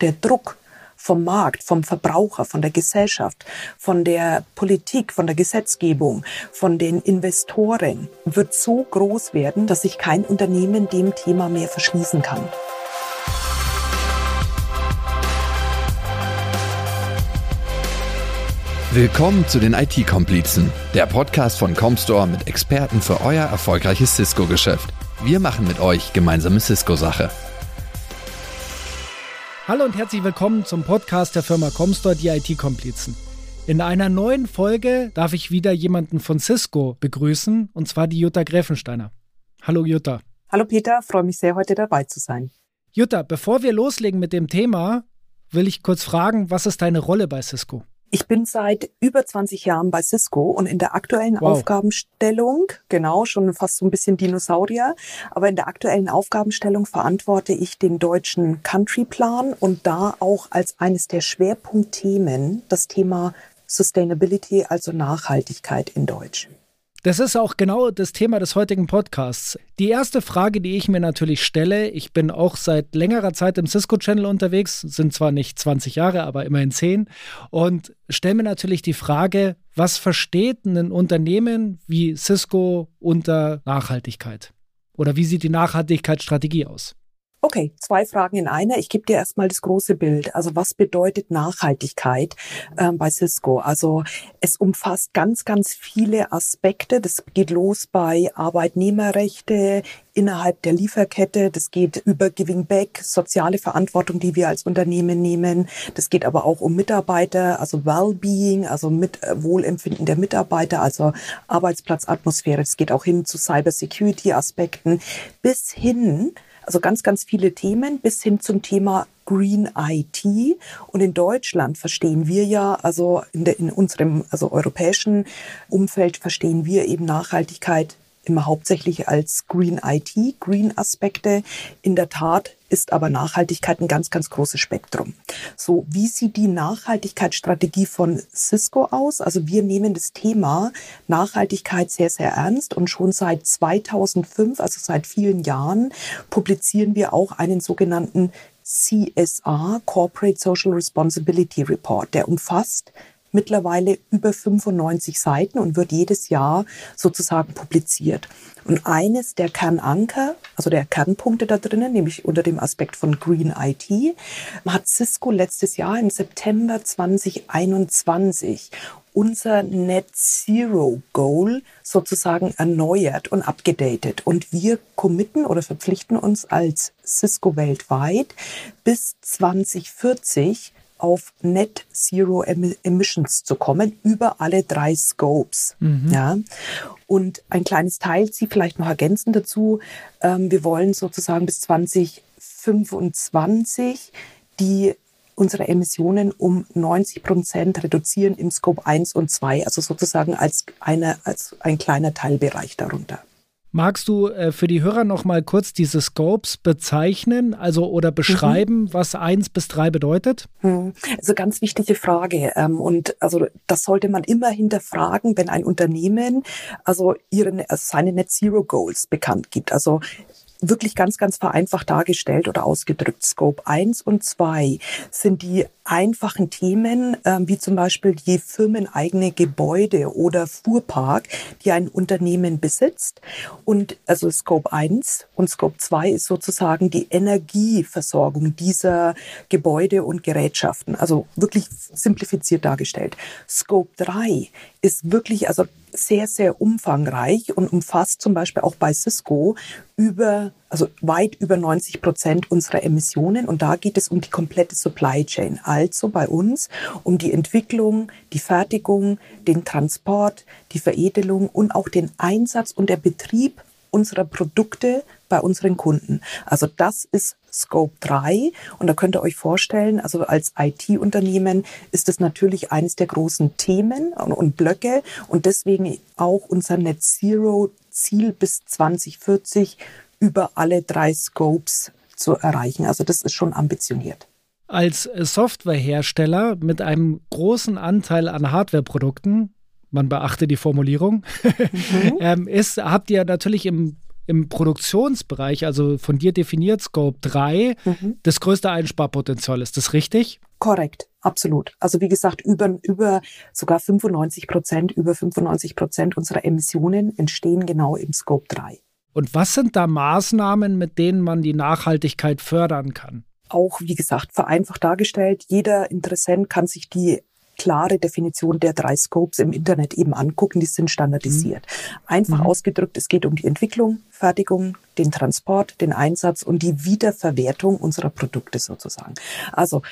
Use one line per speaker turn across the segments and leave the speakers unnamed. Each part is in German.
Der Druck vom Markt, vom Verbraucher, von der Gesellschaft, von der Politik, von der Gesetzgebung, von den Investoren wird so groß werden, dass sich kein Unternehmen dem Thema mehr verschließen kann.
Willkommen zu den IT-Komplizen, der Podcast von Comstore mit Experten für euer erfolgreiches Cisco-Geschäft. Wir machen mit euch gemeinsame Cisco-Sache.
Hallo und herzlich willkommen zum Podcast der Firma Comstore, die IT-Komplizen. In einer neuen Folge darf ich wieder jemanden von Cisco begrüßen, und zwar die Jutta Gräfensteiner. Hallo Jutta.
Hallo Peter, freue mich sehr, heute dabei zu sein.
Jutta, bevor wir loslegen mit dem Thema, will ich kurz fragen, was ist deine Rolle bei Cisco?
Ich bin seit über 20 Jahren bei Cisco und in der aktuellen wow. Aufgabenstellung, genau, schon fast so ein bisschen Dinosaurier, aber in der aktuellen Aufgabenstellung verantworte ich den deutschen Countryplan und da auch als eines der Schwerpunktthemen das Thema Sustainability, also Nachhaltigkeit in Deutsch.
Das ist auch genau das Thema des heutigen Podcasts. Die erste Frage, die ich mir natürlich stelle, ich bin auch seit längerer Zeit im Cisco-Channel unterwegs, sind zwar nicht 20 Jahre, aber immerhin 10, und stelle mir natürlich die Frage, was versteht ein Unternehmen wie Cisco unter Nachhaltigkeit? Oder wie sieht die Nachhaltigkeitsstrategie aus?
Okay, zwei Fragen in einer. Ich gebe dir erstmal das große Bild. Also was bedeutet Nachhaltigkeit ähm, bei Cisco? Also es umfasst ganz, ganz viele Aspekte. Das geht los bei Arbeitnehmerrechte innerhalb der Lieferkette. Das geht über Giving Back, soziale Verantwortung, die wir als Unternehmen nehmen. Das geht aber auch um Mitarbeiter, also Wellbeing, also mit äh, Wohlempfinden der Mitarbeiter, also Arbeitsplatzatmosphäre. Es geht auch hin zu Cybersecurity-Aspekten bis hin also ganz, ganz viele Themen bis hin zum Thema Green IT. Und in Deutschland verstehen wir ja, also in, der, in unserem also europäischen Umfeld verstehen wir eben Nachhaltigkeit immer hauptsächlich als Green IT, Green Aspekte. In der Tat ist aber Nachhaltigkeit ein ganz, ganz großes Spektrum. So, wie sieht die Nachhaltigkeitsstrategie von Cisco aus? Also wir nehmen das Thema Nachhaltigkeit sehr, sehr ernst und schon seit 2005, also seit vielen Jahren, publizieren wir auch einen sogenannten CSR, Corporate Social Responsibility Report, der umfasst mittlerweile über 95 Seiten und wird jedes Jahr sozusagen publiziert. Und eines der Kernanker, also der Kernpunkte da drinnen, nämlich unter dem Aspekt von Green IT, hat Cisco letztes Jahr im September 2021 unser Net Zero Goal sozusagen erneuert und abgedatet. Und wir committen oder verpflichten uns als Cisco weltweit bis 2040 auf Net Zero Emissions zu kommen über alle drei Scopes. Mhm. Ja. Und ein kleines Teil, Sie vielleicht noch ergänzen dazu. Ähm, wir wollen sozusagen bis 2025 die unsere Emissionen um 90 Prozent reduzieren im Scope 1 und 2, also sozusagen als, eine, als ein kleiner Teilbereich darunter.
Magst du äh, für die Hörer noch mal kurz diese Scopes bezeichnen, also oder beschreiben, mhm. was eins bis drei bedeutet?
Mhm. Also ganz wichtige Frage. Ähm, und also das sollte man immer hinterfragen, wenn ein Unternehmen also ihren, also seine Net Zero Goals bekannt gibt. Also wirklich ganz, ganz vereinfacht dargestellt oder ausgedrückt. Scope 1 und 2 sind die einfachen Themen, äh, wie zum Beispiel die firmeneigene Gebäude oder Fuhrpark, die ein Unternehmen besitzt. Und also Scope 1 und Scope 2 ist sozusagen die Energieversorgung dieser Gebäude und Gerätschaften. Also wirklich simplifiziert dargestellt. Scope 3 ist wirklich also sehr, sehr umfangreich und umfasst zum Beispiel auch bei Cisco über, also weit über 90 Prozent unserer Emissionen. Und da geht es um die komplette Supply Chain. Also bei uns um die Entwicklung, die Fertigung, den Transport, die Veredelung und auch den Einsatz und der Betrieb unserer Produkte bei unseren Kunden. Also das ist Scope 3 und da könnt ihr euch vorstellen, also als IT-Unternehmen ist das natürlich eines der großen Themen und Blöcke und deswegen auch unser Net Zero Ziel bis 2040 über alle drei Scopes zu erreichen. Also das ist schon ambitioniert.
Als Softwarehersteller mit einem großen Anteil an Hardwareprodukten, man beachte die Formulierung, mhm. ähm, ist, habt ihr natürlich im im Produktionsbereich, also von dir definiert Scope 3, mhm. das größte Einsparpotenzial. Ist das richtig?
Korrekt, absolut. Also wie gesagt, über, über sogar 95 Prozent, über 95 Prozent unserer Emissionen entstehen genau im Scope 3.
Und was sind da Maßnahmen, mit denen man die Nachhaltigkeit fördern kann?
Auch, wie gesagt, vereinfacht dargestellt. Jeder Interessent kann sich die klare Definition der drei Scopes im Internet eben angucken. Die sind standardisiert. Mhm. Einfach mhm. ausgedrückt, es geht um die Entwicklung, Fertigung, den Transport, den Einsatz und die Wiederverwertung unserer Produkte sozusagen. Also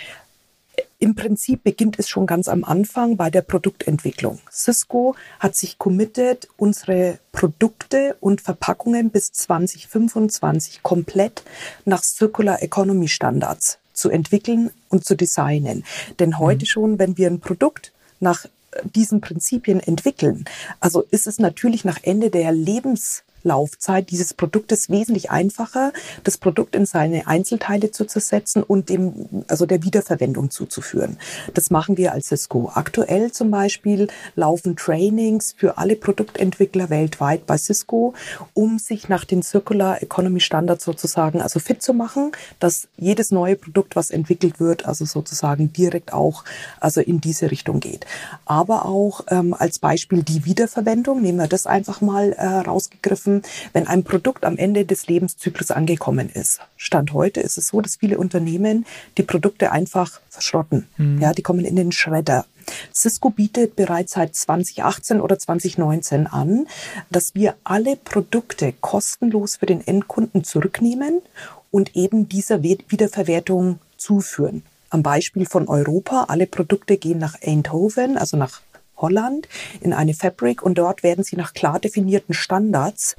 im Prinzip beginnt es schon ganz am Anfang bei der Produktentwicklung. Cisco hat sich committed, unsere Produkte und Verpackungen bis 2025 komplett nach Circular Economy Standards zu entwickeln und zu designen. Denn heute mhm. schon, wenn wir ein Produkt nach diesen Prinzipien entwickeln, also ist es natürlich nach Ende der Lebens Laufzeit dieses Produktes wesentlich einfacher, das Produkt in seine Einzelteile zu zersetzen und dem, also der Wiederverwendung zuzuführen. Das machen wir als Cisco. Aktuell zum Beispiel laufen Trainings für alle Produktentwickler weltweit bei Cisco, um sich nach den Circular Economy Standards sozusagen also fit zu machen, dass jedes neue Produkt, was entwickelt wird, also sozusagen direkt auch also in diese Richtung geht. Aber auch ähm, als Beispiel die Wiederverwendung, nehmen wir das einfach mal äh, rausgegriffen, wenn ein Produkt am Ende des Lebenszyklus angekommen ist. Stand heute ist es so, dass viele Unternehmen die Produkte einfach verschrotten. Mhm. Ja, die kommen in den Schredder. Cisco bietet bereits seit 2018 oder 2019 an, dass wir alle Produkte kostenlos für den Endkunden zurücknehmen und eben dieser Wiederverwertung zuführen. Am Beispiel von Europa, alle Produkte gehen nach Eindhoven, also nach Holland in eine Fabrik und dort werden sie nach klar definierten Standards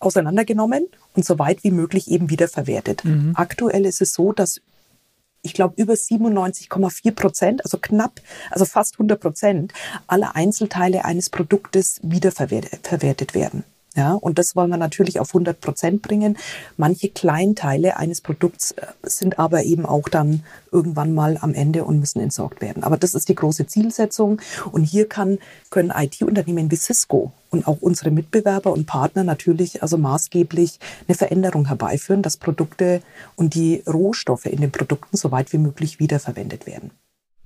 auseinandergenommen und so weit wie möglich eben wiederverwertet. Mhm. Aktuell ist es so, dass ich glaube, über 97,4 Prozent, also knapp, also fast 100 Prozent aller Einzelteile eines Produktes wiederverwertet werden. Ja, und das wollen wir natürlich auf 100 Prozent bringen. Manche Kleinteile eines Produkts äh, sind aber eben auch dann irgendwann mal am Ende und müssen entsorgt werden. Aber das ist die große Zielsetzung. Und hier kann, können IT-Unternehmen wie Cisco und auch unsere Mitbewerber und Partner natürlich also maßgeblich eine Veränderung herbeiführen, dass Produkte und die Rohstoffe in den Produkten so weit wie möglich wiederverwendet werden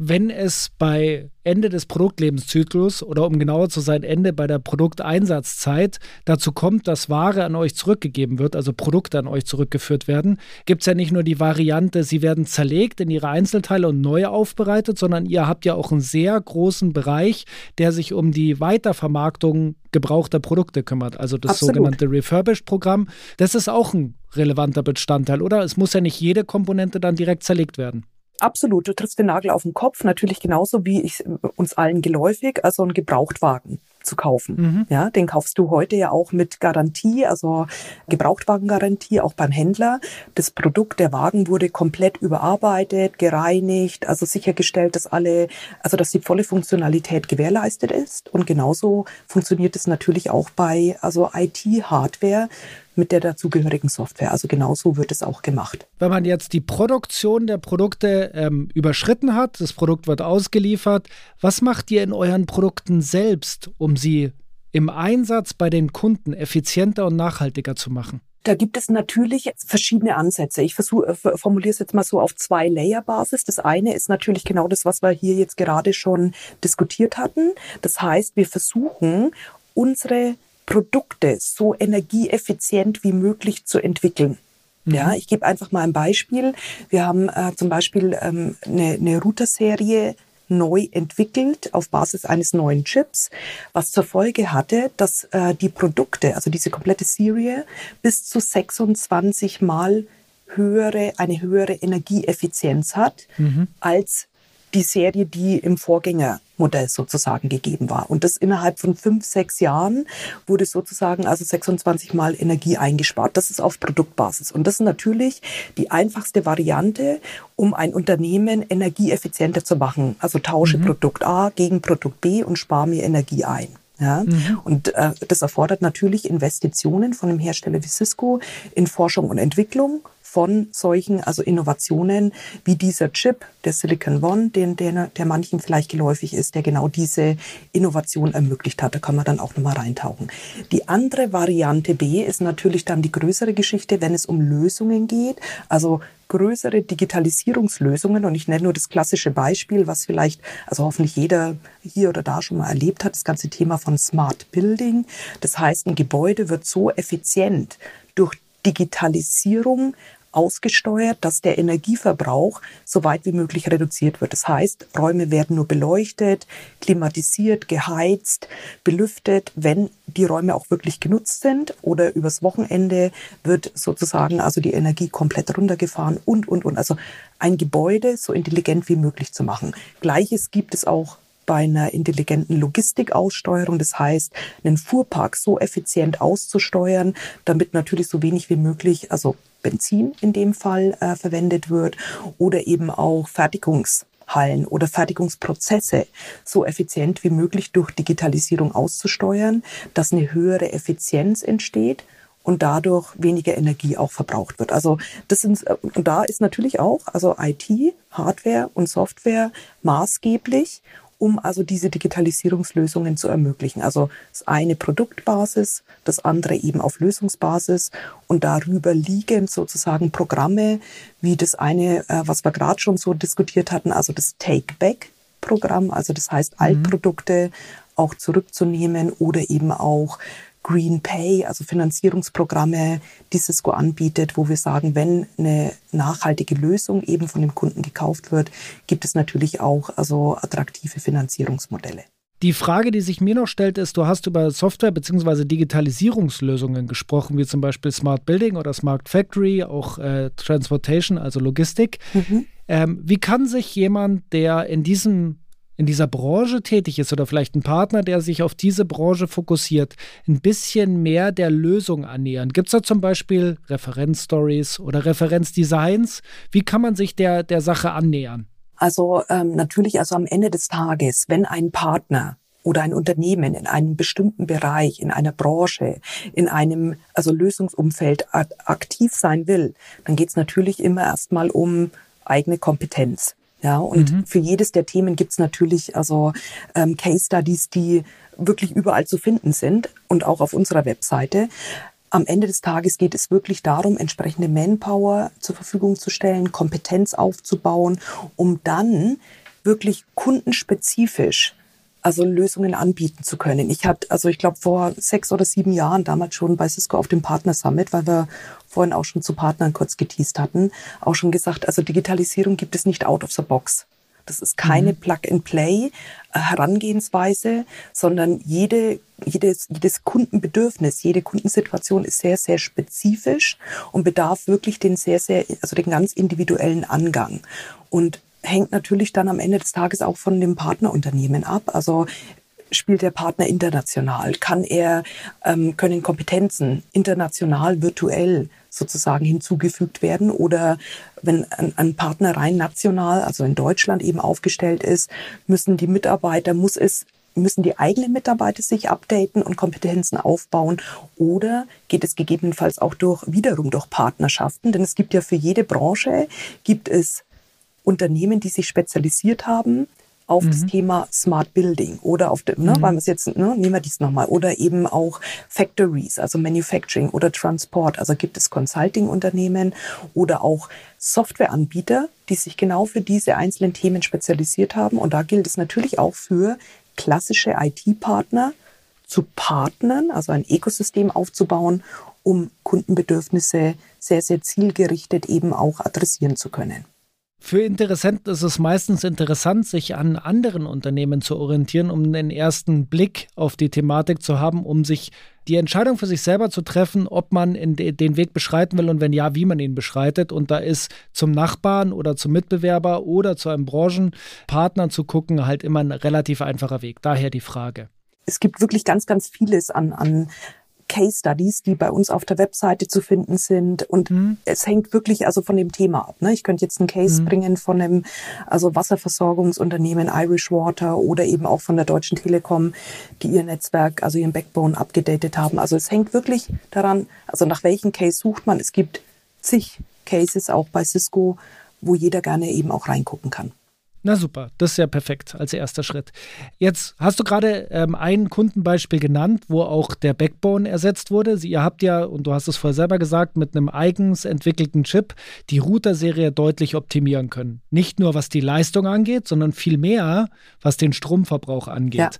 wenn es bei Ende des Produktlebenszyklus oder um genauer zu sein, Ende bei der Produkteinsatzzeit dazu kommt, dass Ware an euch zurückgegeben wird, also Produkte an euch zurückgeführt werden, gibt es ja nicht nur die Variante, sie werden zerlegt in ihre Einzelteile und neu aufbereitet, sondern ihr habt ja auch einen sehr großen Bereich, der sich um die Weitervermarktung gebrauchter Produkte kümmert, also das Absolut. sogenannte Refurbished-Programm. Das ist auch ein relevanter Bestandteil, oder? Es muss ja nicht jede Komponente dann direkt zerlegt werden.
Absolut, du triffst den Nagel auf den Kopf, natürlich genauso wie ich uns allen geläufig, also ein Gebrauchtwagen zu kaufen. Mhm. Ja, den kaufst du heute ja auch mit Garantie, also Gebrauchtwagengarantie auch beim Händler. Das Produkt, der Wagen wurde komplett überarbeitet, gereinigt, also sichergestellt, dass alle, also dass die volle Funktionalität gewährleistet ist. Und genauso funktioniert es natürlich auch bei also IT-Hardware mit der dazugehörigen Software. Also genauso wird es auch gemacht.
Wenn man jetzt die Produktion der Produkte ähm, überschritten hat, das Produkt wird ausgeliefert, was macht ihr in euren Produkten selbst, um sie im Einsatz bei den Kunden effizienter und nachhaltiger zu machen?
Da gibt es natürlich verschiedene Ansätze. Ich versuche, äh, formuliere es jetzt mal so auf zwei Layer-Basis. Das eine ist natürlich genau das, was wir hier jetzt gerade schon diskutiert hatten. Das heißt, wir versuchen, unsere Produkte so energieeffizient wie möglich zu entwickeln. Mhm. Ja, ich gebe einfach mal ein Beispiel. Wir haben äh, zum Beispiel ähm, eine, eine Router-Serie neu entwickelt auf Basis eines neuen Chips, was zur Folge hatte, dass äh, die Produkte, also diese komplette Serie, bis zu 26 Mal höhere, eine höhere Energieeffizienz hat mhm. als die Serie, die im Vorgängermodell sozusagen gegeben war. Und das innerhalb von fünf, sechs Jahren wurde sozusagen also 26 Mal Energie eingespart. Das ist auf Produktbasis. Und das ist natürlich die einfachste Variante, um ein Unternehmen energieeffizienter zu machen. Also tausche mhm. Produkt A gegen Produkt B und spare mir Energie ein. Ja? Mhm. Und äh, das erfordert natürlich Investitionen von einem Hersteller wie Cisco in Forschung und Entwicklung, von solchen, also Innovationen wie dieser Chip, der Silicon One, den, der, der manchen vielleicht geläufig ist, der genau diese Innovation ermöglicht hat. Da kann man dann auch nochmal reintauchen. Die andere Variante B ist natürlich dann die größere Geschichte, wenn es um Lösungen geht. Also größere Digitalisierungslösungen. Und ich nenne nur das klassische Beispiel, was vielleicht, also hoffentlich jeder hier oder da schon mal erlebt hat, das ganze Thema von Smart Building. Das heißt, ein Gebäude wird so effizient durch Digitalisierung ausgesteuert, dass der Energieverbrauch so weit wie möglich reduziert wird. Das heißt, Räume werden nur beleuchtet, klimatisiert, geheizt, belüftet, wenn die Räume auch wirklich genutzt sind oder übers Wochenende wird sozusagen also die Energie komplett runtergefahren und, und, und. Also ein Gebäude so intelligent wie möglich zu machen. Gleiches gibt es auch bei einer intelligenten Logistikaussteuerung. Das heißt, einen Fuhrpark so effizient auszusteuern, damit natürlich so wenig wie möglich, also Benzin in dem Fall äh, verwendet wird oder eben auch Fertigungshallen oder Fertigungsprozesse so effizient wie möglich durch Digitalisierung auszusteuern, dass eine höhere Effizienz entsteht und dadurch weniger Energie auch verbraucht wird. Also das sind äh, und da ist natürlich auch also IT, Hardware und Software maßgeblich um also diese Digitalisierungslösungen zu ermöglichen. Also das eine Produktbasis, das andere eben auf Lösungsbasis und darüber liegen sozusagen Programme wie das eine, äh, was wir gerade schon so diskutiert hatten, also das Take-Back-Programm, also das heißt mhm. Altprodukte auch zurückzunehmen oder eben auch Green Pay, also Finanzierungsprogramme, die Cisco anbietet, wo wir sagen, wenn eine nachhaltige Lösung eben von dem Kunden gekauft wird, gibt es natürlich auch also attraktive Finanzierungsmodelle.
Die Frage, die sich mir noch stellt, ist, du hast über Software- bzw. Digitalisierungslösungen gesprochen, wie zum Beispiel Smart Building oder Smart Factory, auch äh, Transportation, also Logistik. Mhm. Ähm, wie kann sich jemand, der in diesem in dieser Branche tätig ist oder vielleicht ein Partner, der sich auf diese Branche fokussiert, ein bisschen mehr der Lösung annähern? Gibt es da zum Beispiel Referenzstories oder Referenzdesigns? Wie kann man sich der, der Sache annähern?
Also ähm, natürlich, also am Ende des Tages, wenn ein Partner oder ein Unternehmen in einem bestimmten Bereich, in einer Branche, in einem also Lösungsumfeld aktiv sein will, dann geht es natürlich immer erstmal um eigene Kompetenz. Ja, und mhm. für jedes der Themen gibt's natürlich also ähm, Case Studies, die wirklich überall zu finden sind und auch auf unserer Webseite. Am Ende des Tages geht es wirklich darum, entsprechende Manpower zur Verfügung zu stellen, Kompetenz aufzubauen, um dann wirklich kundenspezifisch also Lösungen anbieten zu können. Ich hatte, also ich glaube vor sechs oder sieben Jahren damals schon bei Cisco auf dem Partner Summit, weil wir vorhin auch schon zu Partnern kurz geteased hatten, auch schon gesagt, also Digitalisierung gibt es nicht out of the box. Das ist keine mhm. Plug-and-Play-Herangehensweise, sondern jede, jedes, jedes Kundenbedürfnis, jede Kundensituation ist sehr, sehr spezifisch und bedarf wirklich den sehr, sehr, also den ganz individuellen Angang. Und hängt natürlich dann am Ende des Tages auch von dem Partnerunternehmen ab. Also spielt der Partner international? Kann er, ähm, können Kompetenzen international, virtuell sozusagen hinzugefügt werden? Oder wenn ein, ein, Partner rein national, also in Deutschland eben aufgestellt ist, müssen die Mitarbeiter, muss es müssen die eigenen Mitarbeiter sich updaten und Kompetenzen aufbauen oder geht es gegebenenfalls auch durch wiederum durch Partnerschaften? Denn es gibt ja für jede Branche gibt es Unternehmen, die sich spezialisiert haben auf mhm. das Thema Smart Building oder auf dem, ne, mhm. weil wir es jetzt, ne, nehmen wir dies nochmal, oder eben auch Factories, also Manufacturing oder Transport. Also gibt es Consulting-Unternehmen oder auch Softwareanbieter, die sich genau für diese einzelnen Themen spezialisiert haben. Und da gilt es natürlich auch für klassische IT-Partner zu partnern, also ein Ökosystem aufzubauen, um Kundenbedürfnisse sehr, sehr zielgerichtet eben auch adressieren zu können.
Für Interessenten ist es meistens interessant, sich an anderen Unternehmen zu orientieren, um einen ersten Blick auf die Thematik zu haben, um sich die Entscheidung für sich selber zu treffen, ob man den Weg beschreiten will und wenn ja, wie man ihn beschreitet. Und da ist zum Nachbarn oder zum Mitbewerber oder zu einem Branchenpartner zu gucken halt immer ein relativ einfacher Weg. Daher die Frage.
Es gibt wirklich ganz, ganz vieles an, an Case Studies, die bei uns auf der Webseite zu finden sind. Und mhm. es hängt wirklich also von dem Thema ab. Ne? Ich könnte jetzt einen Case mhm. bringen von einem also Wasserversorgungsunternehmen Irish Water oder eben auch von der Deutschen Telekom, die ihr Netzwerk, also ihren Backbone abgedatet haben. Also es hängt wirklich daran, also nach welchem Case sucht man. Es gibt zig Cases auch bei Cisco, wo jeder gerne eben auch reingucken kann.
Na super, das ist ja perfekt als erster Schritt. Jetzt hast du gerade ähm, ein Kundenbeispiel genannt, wo auch der Backbone ersetzt wurde. Sie, ihr habt ja, und du hast es vorher selber gesagt, mit einem eigens entwickelten Chip die Router-Serie deutlich optimieren können. Nicht nur was die Leistung angeht, sondern viel mehr, was den Stromverbrauch angeht. Ja.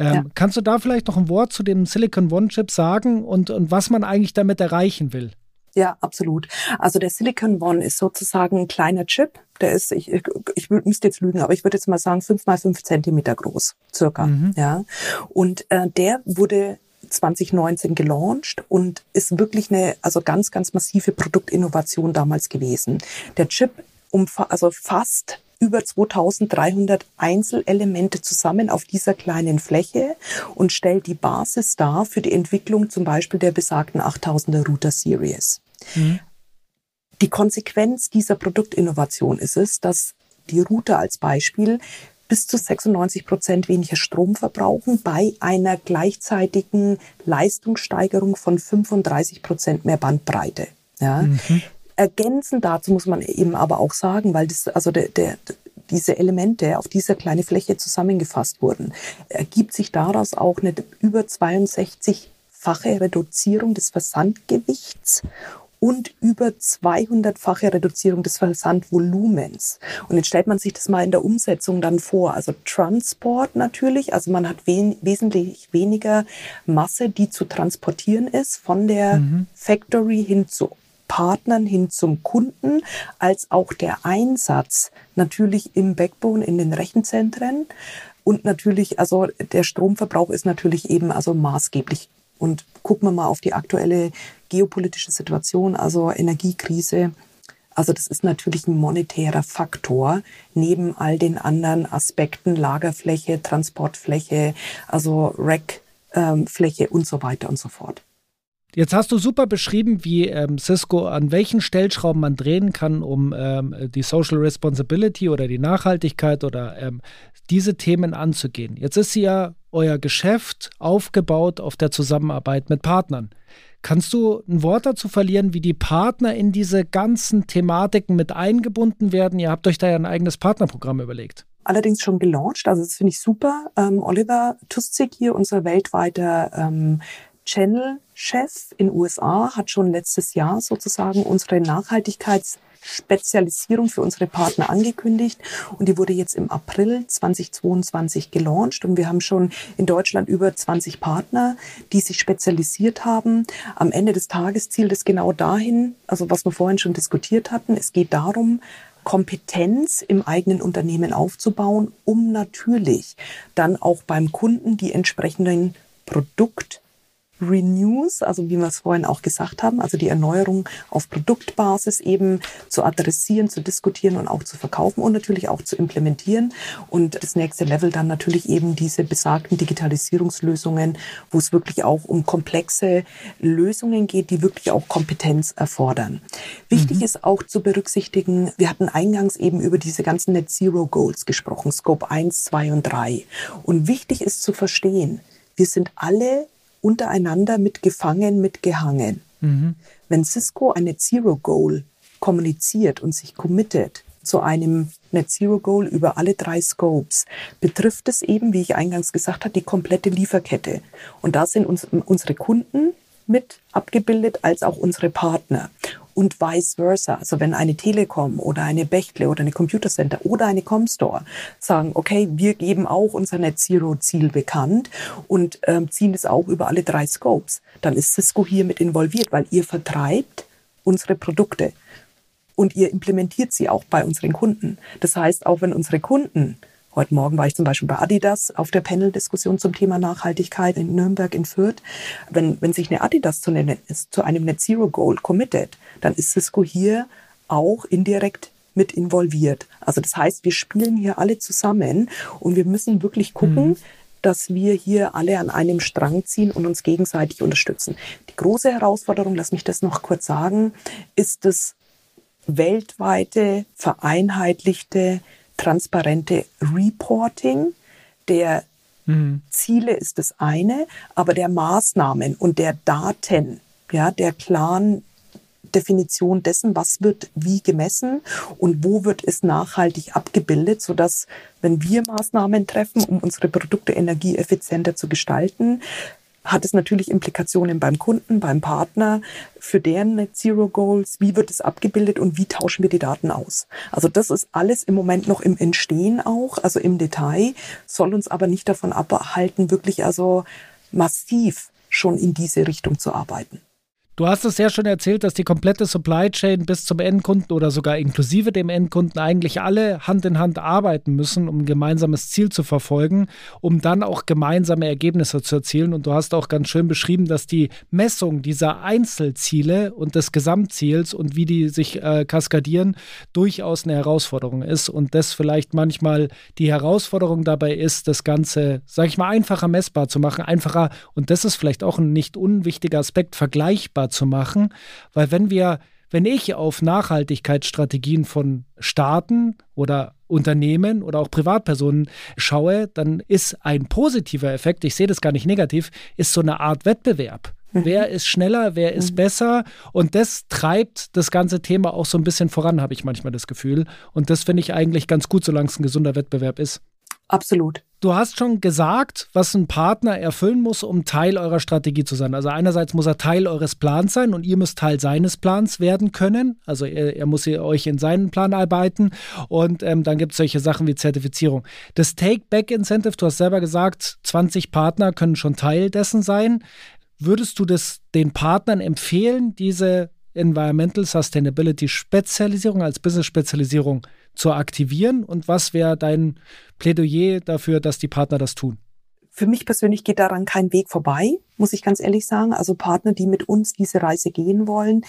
Ähm, ja. Kannst du da vielleicht noch ein Wort zu dem Silicon One-Chip sagen und, und was man eigentlich damit erreichen will?
Ja, absolut. Also der Silicon One ist sozusagen ein kleiner Chip. Der ist, ich, ich, ich müsste jetzt lügen, aber ich würde jetzt mal sagen, fünf mal fünf Zentimeter groß, circa. Mhm. Ja. Und äh, der wurde 2019 gelauncht und ist wirklich eine, also ganz, ganz massive Produktinnovation damals gewesen. Der Chip umfa also fast über 2300 Einzelelemente zusammen auf dieser kleinen Fläche und stellt die Basis dar für die Entwicklung zum Beispiel der besagten 8000er Router Series. Mhm. Die Konsequenz dieser Produktinnovation ist es, dass die Router als Beispiel bis zu 96 Prozent weniger Strom verbrauchen bei einer gleichzeitigen Leistungssteigerung von 35 Prozent mehr Bandbreite. Ja. Mhm. Ergänzend dazu muss man eben aber auch sagen, weil das, also der, der, diese Elemente auf dieser kleine Fläche zusammengefasst wurden, ergibt sich daraus auch eine über 62-fache Reduzierung des Versandgewichts und über 200-fache Reduzierung des Versandvolumens. Und jetzt stellt man sich das mal in der Umsetzung dann vor. Also Transport natürlich, also man hat wen wesentlich weniger Masse, die zu transportieren ist von der mhm. Factory hin zu Partnern hin zum Kunden, als auch der Einsatz natürlich im Backbone in den Rechenzentren. Und natürlich, also der Stromverbrauch ist natürlich eben also maßgeblich. Und gucken wir mal auf die aktuelle geopolitische Situation, also Energiekrise. Also das ist natürlich ein monetärer Faktor neben all den anderen Aspekten, Lagerfläche, Transportfläche, also Rackfläche ähm, und so weiter und so fort.
Jetzt hast du super beschrieben, wie ähm, Cisco an welchen Stellschrauben man drehen kann, um ähm, die Social Responsibility oder die Nachhaltigkeit oder ähm, diese Themen anzugehen. Jetzt ist ja euer Geschäft aufgebaut auf der Zusammenarbeit mit Partnern. Kannst du ein Wort dazu verlieren, wie die Partner in diese ganzen Thematiken mit eingebunden werden? Ihr habt euch da ja ein eigenes Partnerprogramm überlegt
allerdings schon gelauncht. Also das finde ich super. Ähm, Oliver Tuszik hier, unser weltweiter ähm, Channel-Chef in USA hat schon letztes Jahr sozusagen unsere Nachhaltigkeitsspezialisierung für unsere Partner angekündigt und die wurde jetzt im April 2022 gelauncht und wir haben schon in Deutschland über 20 Partner, die sich spezialisiert haben. Am Ende des Tages zielt es genau dahin, also was wir vorhin schon diskutiert hatten, es geht darum, Kompetenz im eigenen Unternehmen aufzubauen, um natürlich dann auch beim Kunden die entsprechenden Produkt Renews, also wie wir es vorhin auch gesagt haben, also die Erneuerung auf Produktbasis eben zu adressieren, zu diskutieren und auch zu verkaufen und natürlich auch zu implementieren. Und das nächste Level dann natürlich eben diese besagten Digitalisierungslösungen, wo es wirklich auch um komplexe Lösungen geht, die wirklich auch Kompetenz erfordern. Wichtig mhm. ist auch zu berücksichtigen, wir hatten eingangs eben über diese ganzen Net Zero Goals gesprochen, Scope 1, 2 und 3. Und wichtig ist zu verstehen, wir sind alle untereinander mitgefangen, mitgehangen. Mhm. Wenn Cisco eine Zero Goal kommuniziert und sich committet zu einem Net Zero Goal über alle drei Scopes, betrifft es eben, wie ich eingangs gesagt habe, die komplette Lieferkette. Und da sind uns, unsere Kunden mit abgebildet als auch unsere Partner und vice versa. Also wenn eine Telekom oder eine Bechtle oder eine Computer Center oder eine Comstore sagen, okay, wir geben auch unser Net Zero Ziel bekannt und ähm, ziehen es auch über alle drei Scopes, dann ist Cisco hier mit involviert, weil ihr vertreibt unsere Produkte und ihr implementiert sie auch bei unseren Kunden. Das heißt, auch wenn unsere Kunden Heute Morgen war ich zum Beispiel bei Adidas auf der Panel-Diskussion zum Thema Nachhaltigkeit in Nürnberg in Fürth. Wenn, wenn sich eine Adidas zu, eine, zu einem Net Zero Goal committet, dann ist Cisco hier auch indirekt mit involviert. Also das heißt, wir spielen hier alle zusammen und wir müssen wirklich gucken, mhm. dass wir hier alle an einem Strang ziehen und uns gegenseitig unterstützen. Die große Herausforderung, lass mich das noch kurz sagen, ist das weltweite, vereinheitlichte transparente Reporting der mhm. Ziele ist das eine, aber der Maßnahmen und der Daten, ja, der klaren Definition dessen, was wird wie gemessen und wo wird es nachhaltig abgebildet, sodass, wenn wir Maßnahmen treffen, um unsere Produkte energieeffizienter zu gestalten, hat es natürlich Implikationen beim Kunden, beim Partner, für deren Net Zero Goals, wie wird es abgebildet und wie tauschen wir die Daten aus. Also das ist alles im Moment noch im Entstehen auch, also im Detail, soll uns aber nicht davon abhalten, wirklich also massiv schon in diese Richtung zu arbeiten.
Du hast es ja schon erzählt, dass die komplette Supply Chain bis zum Endkunden oder sogar inklusive dem Endkunden eigentlich alle Hand in Hand arbeiten müssen, um ein gemeinsames Ziel zu verfolgen, um dann auch gemeinsame Ergebnisse zu erzielen. Und du hast auch ganz schön beschrieben, dass die Messung dieser Einzelziele und des Gesamtziels und wie die sich äh, kaskadieren durchaus eine Herausforderung ist und das vielleicht manchmal die Herausforderung dabei ist, das Ganze, sag ich mal, einfacher messbar zu machen, einfacher und das ist vielleicht auch ein nicht unwichtiger Aspekt, vergleichbar zu machen, weil wenn wir wenn ich auf Nachhaltigkeitsstrategien von Staaten oder Unternehmen oder auch Privatpersonen schaue, dann ist ein positiver Effekt, ich sehe das gar nicht negativ, ist so eine Art Wettbewerb. Mhm. Wer ist schneller, wer ist mhm. besser? Und das treibt das ganze Thema auch so ein bisschen voran, habe ich manchmal das Gefühl. Und das finde ich eigentlich ganz gut, solange es ein gesunder Wettbewerb ist.
Absolut.
Du hast schon gesagt, was ein Partner erfüllen muss, um Teil eurer Strategie zu sein. Also einerseits muss er Teil eures Plans sein und ihr müsst Teil seines Plans werden können. Also er, er muss euch in seinen Plan arbeiten. Und ähm, dann gibt es solche Sachen wie Zertifizierung. Das Take-Back-Incentive, du hast selber gesagt, 20 Partner können schon Teil dessen sein. Würdest du das den Partnern empfehlen, diese Environmental Sustainability Spezialisierung als Business Spezialisierung zu aktivieren? Und was wäre dein Plädoyer dafür, dass die Partner das tun?
Für mich persönlich geht daran kein Weg vorbei, muss ich ganz ehrlich sagen. Also Partner, die mit uns diese Reise gehen wollen,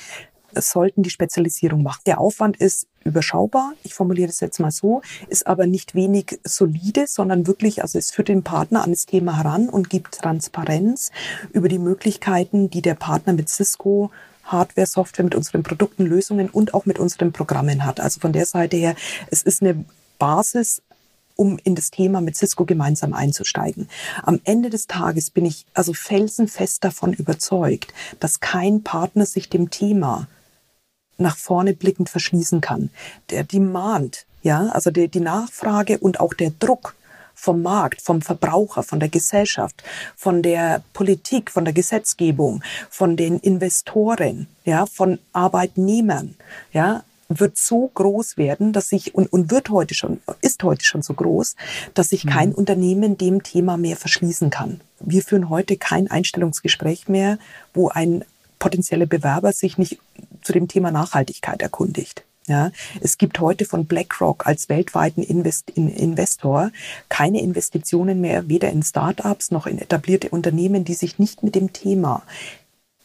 sollten die Spezialisierung machen. Der Aufwand ist überschaubar, ich formuliere das jetzt mal so, ist aber nicht wenig solide, sondern wirklich, also es führt den Partner an das Thema heran und gibt Transparenz über die Möglichkeiten, die der Partner mit Cisco Hardware, Software, mit unseren Produkten, Lösungen und auch mit unseren Programmen hat. Also von der Seite her, es ist eine Basis, um in das Thema mit Cisco gemeinsam einzusteigen. Am Ende des Tages bin ich also felsenfest davon überzeugt, dass kein Partner sich dem Thema nach vorne blickend verschließen kann. Der Demand, ja, also die, die Nachfrage und auch der Druck vom Markt, vom Verbraucher, von der Gesellschaft, von der Politik, von der Gesetzgebung, von den Investoren, ja, von Arbeitnehmern, ja, wird so groß werden, dass sich und, und wird heute schon, ist heute schon so groß, dass sich kein mhm. Unternehmen dem Thema mehr verschließen kann. Wir führen heute kein Einstellungsgespräch mehr, wo ein potenzieller Bewerber sich nicht zu dem Thema Nachhaltigkeit erkundigt. Ja, es gibt heute von BlackRock als weltweiten Invest Investor keine Investitionen mehr, weder in Startups noch in etablierte Unternehmen, die sich nicht mit dem Thema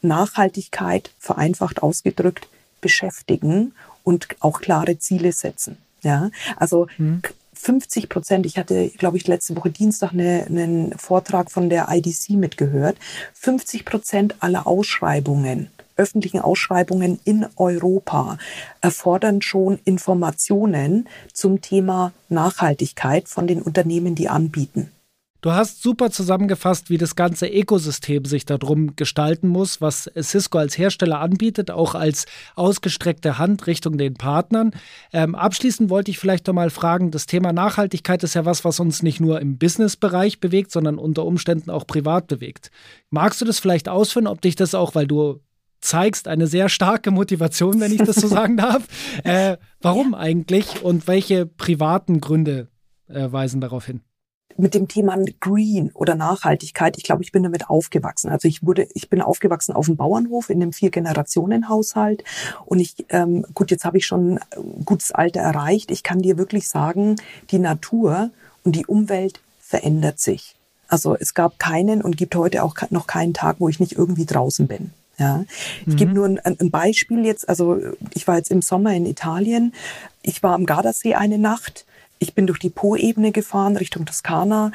Nachhaltigkeit vereinfacht ausgedrückt beschäftigen und auch klare Ziele setzen. Ja, also hm. 50 Prozent, ich hatte, glaube ich, letzte Woche Dienstag eine, einen Vortrag von der IDC mitgehört, 50 Prozent aller Ausschreibungen öffentlichen Ausschreibungen in Europa erfordern schon Informationen zum Thema Nachhaltigkeit von den Unternehmen, die anbieten.
Du hast super zusammengefasst, wie das ganze Ökosystem sich darum gestalten muss, was Cisco als Hersteller anbietet, auch als ausgestreckte Hand Richtung den Partnern. Ähm, abschließend wollte ich vielleicht noch mal fragen, das Thema Nachhaltigkeit ist ja was, was uns nicht nur im Business-Bereich bewegt, sondern unter Umständen auch privat bewegt. Magst du das vielleicht ausführen, ob dich das auch, weil du zeigst eine sehr starke Motivation, wenn ich das so sagen darf. Äh, warum eigentlich und welche privaten Gründe äh, weisen darauf hin?
mit dem Thema Green oder Nachhaltigkeit, ich glaube, ich bin damit aufgewachsen. Also ich wurde, ich bin aufgewachsen auf dem Bauernhof in einem Vier-Generationen-Haushalt und ich, ähm, gut, jetzt habe ich schon ein gutes Alter erreicht. Ich kann dir wirklich sagen, die Natur und die Umwelt verändert sich. Also es gab keinen und gibt heute auch noch keinen Tag, wo ich nicht irgendwie draußen bin. Ja, ich mhm. gebe nur ein, ein, Beispiel jetzt. Also ich war jetzt im Sommer in Italien. Ich war am Gardasee eine Nacht. Ich bin durch die Po-Ebene gefahren Richtung Toskana.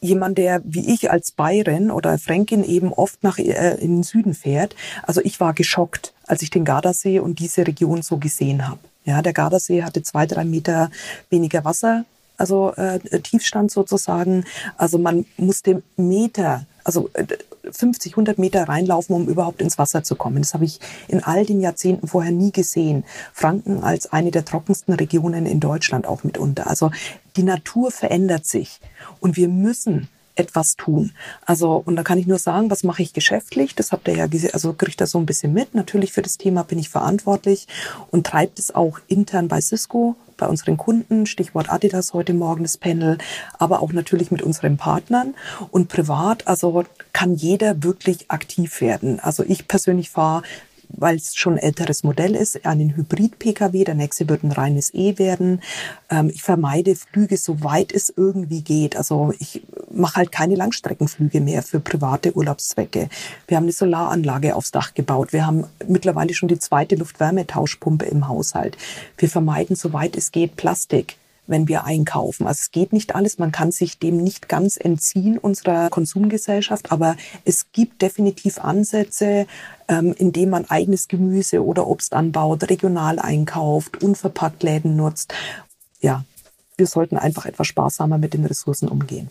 Jemand, der wie ich als Bayerin oder Fränkin eben oft nach äh, in den Süden fährt. Also ich war geschockt, als ich den Gardasee und diese Region so gesehen habe. Ja, der Gardasee hatte zwei, drei Meter weniger Wasser, also äh, Tiefstand sozusagen. Also man musste Meter, also äh, 50, 100 Meter reinlaufen, um überhaupt ins Wasser zu kommen. Das habe ich in all den Jahrzehnten vorher nie gesehen. Franken als eine der trockensten Regionen in Deutschland auch mitunter. Also die Natur verändert sich und wir müssen etwas tun. Also, und da kann ich nur sagen, was mache ich geschäftlich? Das habt ihr ja gesehen, also kriegt das so ein bisschen mit. Natürlich für das Thema bin ich verantwortlich und treibt es auch intern bei Cisco, bei unseren Kunden, Stichwort Adidas heute Morgen das Panel, aber auch natürlich mit unseren Partnern und privat, also kann jeder wirklich aktiv werden. Also ich persönlich fahre weil es schon älteres Modell ist, einen Hybrid-Pkw. Der nächste wird ein reines E werden. Ähm, ich vermeide Flüge, soweit es irgendwie geht. Also ich mache halt keine Langstreckenflüge mehr für private Urlaubszwecke. Wir haben eine Solaranlage aufs Dach gebaut. Wir haben mittlerweile schon die zweite Luftwärmetauschpumpe im Haushalt. Wir vermeiden, soweit es geht, Plastik wenn wir einkaufen. Also es geht nicht alles, man kann sich dem nicht ganz entziehen unserer Konsumgesellschaft, aber es gibt definitiv Ansätze, ähm, indem man eigenes Gemüse oder Obst anbaut, regional einkauft, unverpackt Läden nutzt. Ja, wir sollten einfach etwas sparsamer mit den Ressourcen umgehen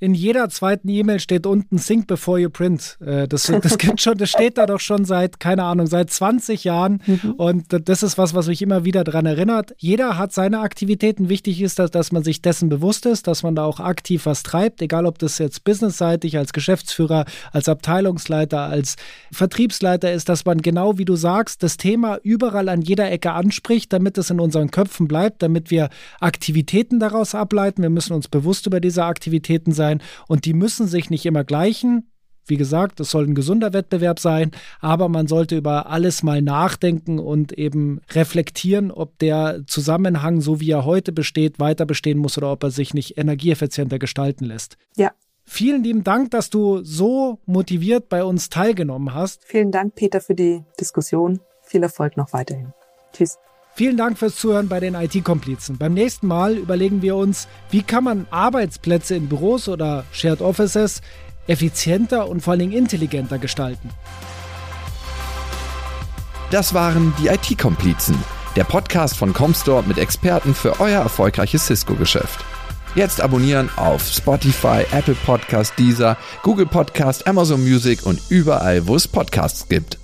in jeder zweiten E-Mail steht unten Think before you print. Äh, das, das, gibt schon, das steht da doch schon seit, keine Ahnung, seit 20 Jahren. Mhm. Und das ist was, was mich immer wieder daran erinnert. Jeder hat seine Aktivitäten. Wichtig ist, dass, dass man sich dessen bewusst ist, dass man da auch aktiv was treibt, egal ob das jetzt businessseitig, als Geschäftsführer, als Abteilungsleiter, als Vertriebsleiter ist, dass man genau wie du sagst, das Thema überall an jeder Ecke anspricht, damit es in unseren Köpfen bleibt, damit wir Aktivitäten daraus ableiten. Wir müssen uns bewusst über diese Aktivitäten sein sein und die müssen sich nicht immer gleichen. Wie gesagt, es soll ein gesunder Wettbewerb sein, aber man sollte über alles mal nachdenken und eben reflektieren, ob der Zusammenhang, so wie er heute besteht, weiter bestehen muss oder ob er sich nicht energieeffizienter gestalten lässt.
Ja.
Vielen lieben Dank, dass du so motiviert bei uns teilgenommen hast.
Vielen Dank, Peter, für die Diskussion. Viel Erfolg noch weiterhin. Tschüss.
Vielen Dank fürs Zuhören bei den IT-Komplizen. Beim nächsten Mal überlegen wir uns, wie kann man Arbeitsplätze in Büros oder Shared Offices effizienter und vor Dingen intelligenter gestalten.
Das waren die IT-Komplizen, der Podcast von Comstore mit Experten für euer erfolgreiches Cisco-Geschäft. Jetzt abonnieren auf Spotify, Apple Podcast, Deezer, Google Podcast, Amazon Music und überall, wo es Podcasts gibt.